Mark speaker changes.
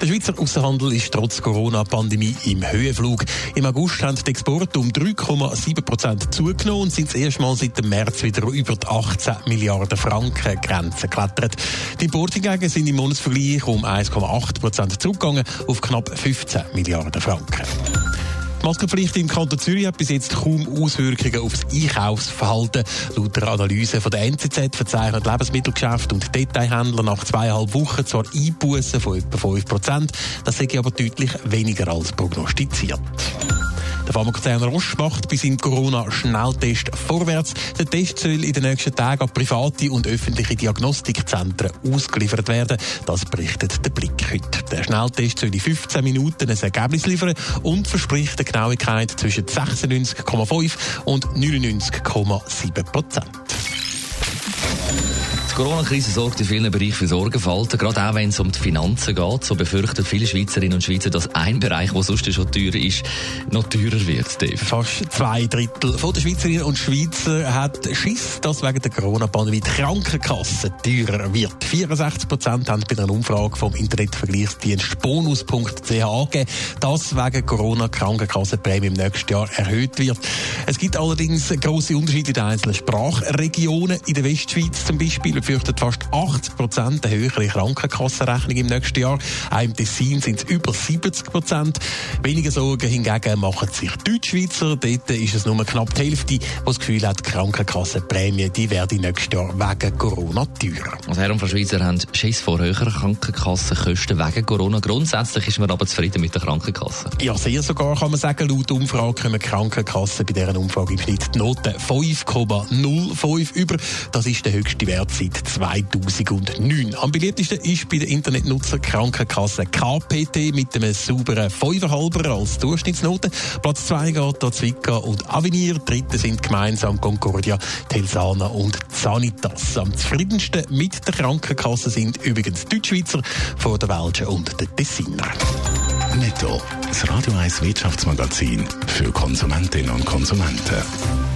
Speaker 1: Der Schweizer Außenhandel ist trotz Corona-Pandemie im Höhenflug. Im August haben die Exporte um 3,7 Prozent zugenommen und sind Mal seit dem März wieder über die 18 Milliarden Franken Grenze geklettert. Die Importe hingegen sind im Monatsvergleich um 1,8 Prozent zurückgegangen auf knapp 15 Milliarden Franken. Die Maskenpflicht im Kanton Zürich hat bis jetzt kaum Auswirkungen auf das Einkaufsverhalten. Laut der Analyse von der NZZ verzeichnet Lebensmittelgeschäfte und Detailhändler nach zweieinhalb Wochen zwar Einbußen von etwa 5 Prozent, das sei aber deutlich weniger als prognostiziert. Der Pharmakonzern Roche macht bei seinem Corona-Schnelltest vorwärts. Der Test soll in den nächsten Tagen an private und öffentliche Diagnostikzentren ausgeliefert werden. Das berichtet der Blick heute. Der Schnelltest soll in 15 Minuten ein Ergebnis liefern und verspricht eine Genauigkeit zwischen 96,5 und 99,7 Prozent.
Speaker 2: Die Corona-Krise sorgt in vielen Bereichen für Sorgenfalten, gerade auch wenn es um die Finanzen geht. So befürchten viele Schweizerinnen und Schweizer, dass ein Bereich, der sonst schon teuer ist, noch teurer wird, Dave.
Speaker 1: Fast zwei Drittel der Schweizerinnen und Schweizer hat Schiss, dass wegen der Corona-Pandemie die Krankenkasse teurer wird. 64 Prozent haben bei einer Umfrage vom Internetvergleichsdienst bonus.ch angegeben, dass wegen Corona die Krankenkassenprämie im nächsten Jahr erhöht wird. Es gibt allerdings grosse Unterschiede in den einzelnen Sprachregionen. In der Westschweiz zum Beispiel befürchtet fast 80 Prozent eine höhere Krankenkassenrechnung im nächsten Jahr. Auch im Tessin sind es über 70 Prozent. Weniger Sorgen hingegen machen sich Deutschschweizer. Dort ist es nur knapp die Hälfte, die das Gefühl hat, die Krankenkassenprämie die werden nächstes Jahr wegen Corona teurer.
Speaker 2: Also Herren von Schweizer haben Schiss vor höheren Krankenkassenkosten wegen Corona. Grundsätzlich ist man aber zufrieden mit der Krankenkasse.
Speaker 1: Ja, sehr sogar kann man sagen. Laut Umfrage kommen Krankenkassen bei dieser Umfrage im Schnitt die Note 5,05 über. Das ist der höchste Wert seit 2009. Am beliebtesten ist bei den Internetnutzer Krankenkasse KPT mit einem sauberen 5,5er als Durchschnittsnote. Platz 2 geht an Zwickau und Avenir. Dritte sind gemeinsam Concordia, Telsana und Sanitas. Am zufriedensten mit der Krankenkasse sind übrigens die Deutschschweizer vor der Welschen und der Tessiner.
Speaker 3: Netto. Das Radio 1 Wirtschaftsmagazin für Konsumentinnen und Konsumenten.